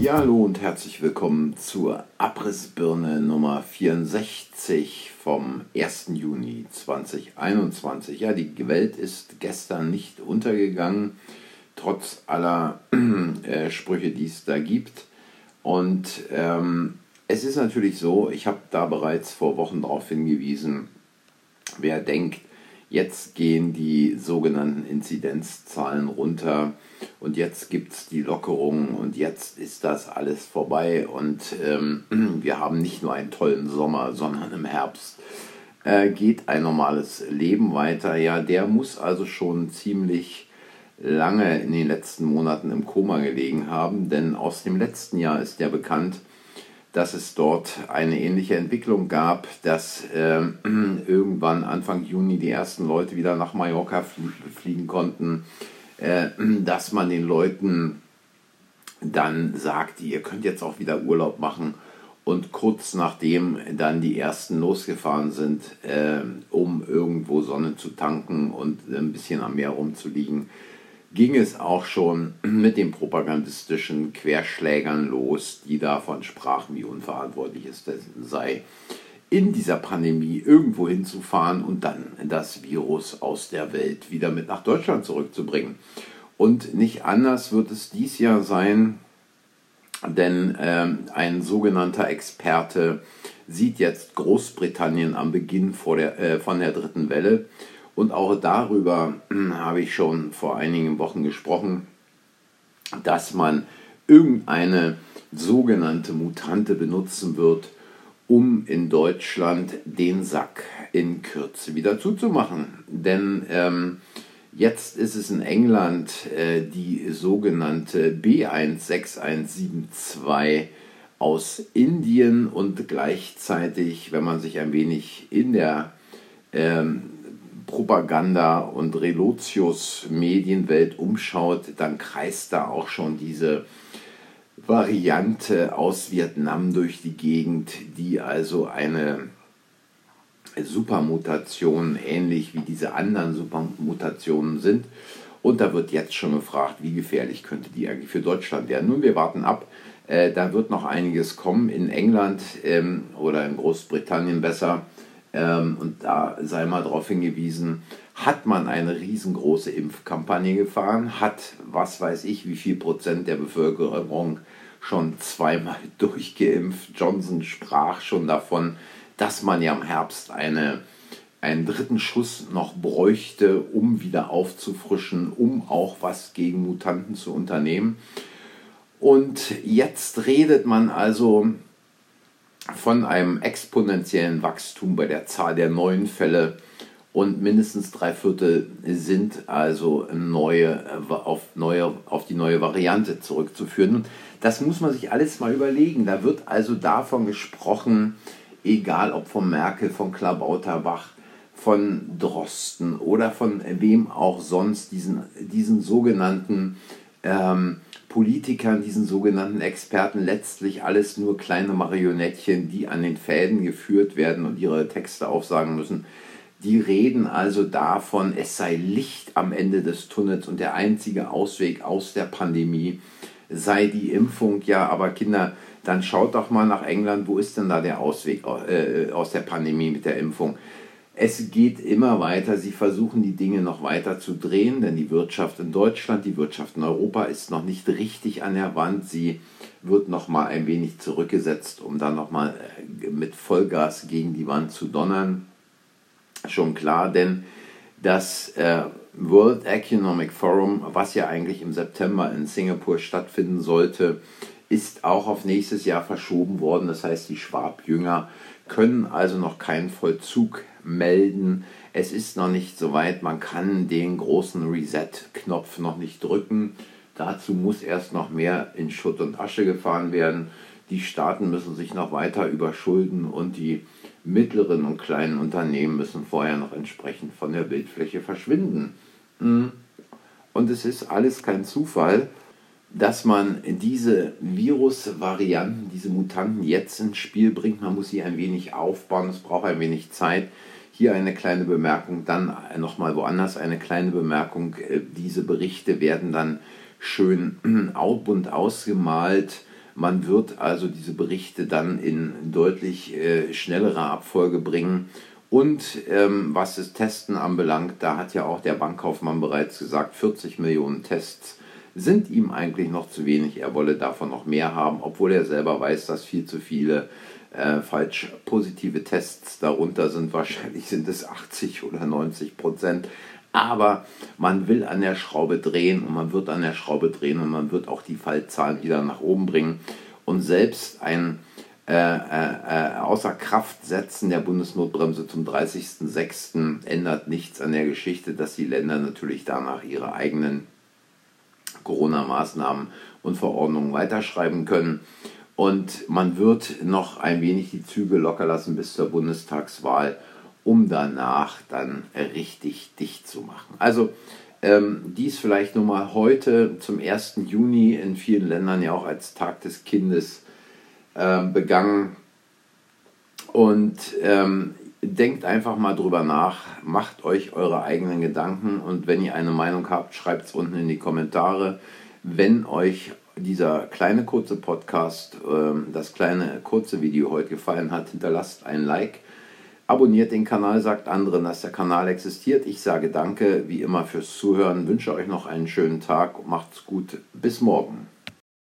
Ja, hallo und herzlich willkommen zur Abrissbirne Nummer 64 vom 1. Juni 2021. Ja, die Welt ist gestern nicht untergegangen, trotz aller äh, Sprüche, die es da gibt. Und ähm, es ist natürlich so, ich habe da bereits vor Wochen darauf hingewiesen, wer denkt, jetzt gehen die sogenannten Inzidenzzahlen runter und jetzt gibt es die Lockerungen und jetzt ist das alles vorbei und ähm, wir haben nicht nur einen tollen Sommer, sondern im Herbst äh, geht ein normales Leben weiter. Ja, der muss also schon ziemlich lange in den letzten Monaten im Koma gelegen haben, denn aus dem letzten Jahr ist ja bekannt, dass es dort eine ähnliche Entwicklung gab, dass äh, irgendwann Anfang Juni die ersten Leute wieder nach Mallorca fliegen konnten, äh, dass man den Leuten dann sagt, ihr könnt jetzt auch wieder Urlaub machen. Und kurz nachdem dann die ersten losgefahren sind, äh, um irgendwo Sonne zu tanken und ein bisschen am Meer rumzuliegen, ging es auch schon mit den propagandistischen Querschlägern los, die davon sprachen, wie unverantwortlich es sei, in dieser Pandemie irgendwo hinzufahren und dann das Virus aus der Welt wieder mit nach Deutschland zurückzubringen. Und nicht anders wird es dies Jahr sein, denn ähm, ein sogenannter Experte sieht jetzt Großbritannien am Beginn der, äh, von der dritten Welle. Und auch darüber äh, habe ich schon vor einigen Wochen gesprochen, dass man irgendeine sogenannte Mutante benutzen wird, um in Deutschland den Sack in Kürze wieder zuzumachen. Denn ähm, jetzt ist es in England äh, die sogenannte B16172 aus Indien und gleichzeitig, wenn man sich ein wenig in der ähm, Propaganda- und Relotius-Medienwelt umschaut, dann kreist da auch schon diese Variante aus Vietnam durch die Gegend, die also eine Supermutation ähnlich wie diese anderen Supermutationen sind. Und da wird jetzt schon gefragt, wie gefährlich könnte die eigentlich für Deutschland werden. Nun, wir warten ab. Äh, da wird noch einiges kommen in England ähm, oder in Großbritannien besser. Ähm, und da sei mal darauf hingewiesen, hat man eine riesengroße Impfkampagne gefahren, hat was weiß ich, wie viel Prozent der Bevölkerung schon zweimal durchgeimpft. Johnson sprach schon davon, dass man ja im Herbst eine, einen dritten Schuss noch bräuchte, um wieder aufzufrischen, um auch was gegen Mutanten zu unternehmen. Und jetzt redet man also von einem exponentiellen Wachstum bei der Zahl der neuen Fälle und mindestens drei Viertel sind also neue, auf, neue, auf die neue Variante zurückzuführen. Das muss man sich alles mal überlegen. Da wird also davon gesprochen, egal ob von Merkel, von Klabauterbach, von Drosten oder von wem auch sonst, diesen, diesen sogenannten ähm, Politikern, diesen sogenannten Experten, letztlich alles nur kleine Marionettchen, die an den Fäden geführt werden und ihre Texte aufsagen müssen. Die reden also davon, es sei Licht am Ende des Tunnels und der einzige Ausweg aus der Pandemie sei die Impfung. Ja, aber Kinder, dann schaut doch mal nach England, wo ist denn da der Ausweg äh, aus der Pandemie mit der Impfung? Es geht immer weiter, sie versuchen die Dinge noch weiter zu drehen, denn die Wirtschaft in Deutschland, die Wirtschaft in Europa ist noch nicht richtig an der Wand. Sie wird noch mal ein wenig zurückgesetzt, um dann noch mal äh, mit Vollgas gegen die Wand zu donnern schon klar, denn das äh, World Economic Forum, was ja eigentlich im September in Singapur stattfinden sollte, ist auch auf nächstes Jahr verschoben worden. Das heißt, die Schwab-Jünger können also noch keinen Vollzug melden. Es ist noch nicht so weit, man kann den großen Reset-Knopf noch nicht drücken. Dazu muss erst noch mehr in Schutt und Asche gefahren werden. Die Staaten müssen sich noch weiter überschulden und die mittleren und kleinen Unternehmen müssen vorher noch entsprechend von der Bildfläche verschwinden. Hm. Und es ist alles kein Zufall, dass man diese Virusvarianten, diese Mutanten jetzt ins Spiel bringt. Man muss sie ein wenig aufbauen, es braucht ein wenig Zeit. Hier eine kleine Bemerkung, dann nochmal woanders eine kleine Bemerkung. Diese Berichte werden dann schön bunt ausgemalt Man wird also diese Berichte dann in deutlich äh, schnellerer Abfolge bringen. Und ähm, was das Testen anbelangt, da hat ja auch der Bankkaufmann bereits gesagt, 40 Millionen Tests sind ihm eigentlich noch zu wenig. Er wolle davon noch mehr haben, obwohl er selber weiß, dass viel zu viele äh, falsch positive Tests darunter sind. Wahrscheinlich sind es 80 oder 90 Prozent. Aber man will an der Schraube drehen und man wird an der Schraube drehen und man wird auch die Fallzahlen wieder nach oben bringen. Und selbst ein äh, äh, außer Kraft setzen der Bundesnotbremse zum 30.06. ändert nichts an der Geschichte, dass die Länder natürlich danach ihre eigenen Corona-Maßnahmen und Verordnungen weiterschreiben können. Und man wird noch ein wenig die Züge locker lassen bis zur Bundestagswahl, um danach dann richtig dicht zu machen. Also ähm, dies vielleicht nur mal heute zum 1. Juni in vielen Ländern ja auch als Tag des Kindes äh, begangen. Und ähm, denkt einfach mal drüber nach, macht euch eure eigenen Gedanken und wenn ihr eine Meinung habt, schreibt es unten in die Kommentare. Wenn euch dieser kleine kurze Podcast, äh, das kleine kurze Video heute gefallen hat, hinterlasst ein Like. Abonniert den Kanal, sagt anderen, dass der Kanal existiert. Ich sage danke wie immer fürs Zuhören, wünsche euch noch einen schönen Tag, macht's gut, bis morgen.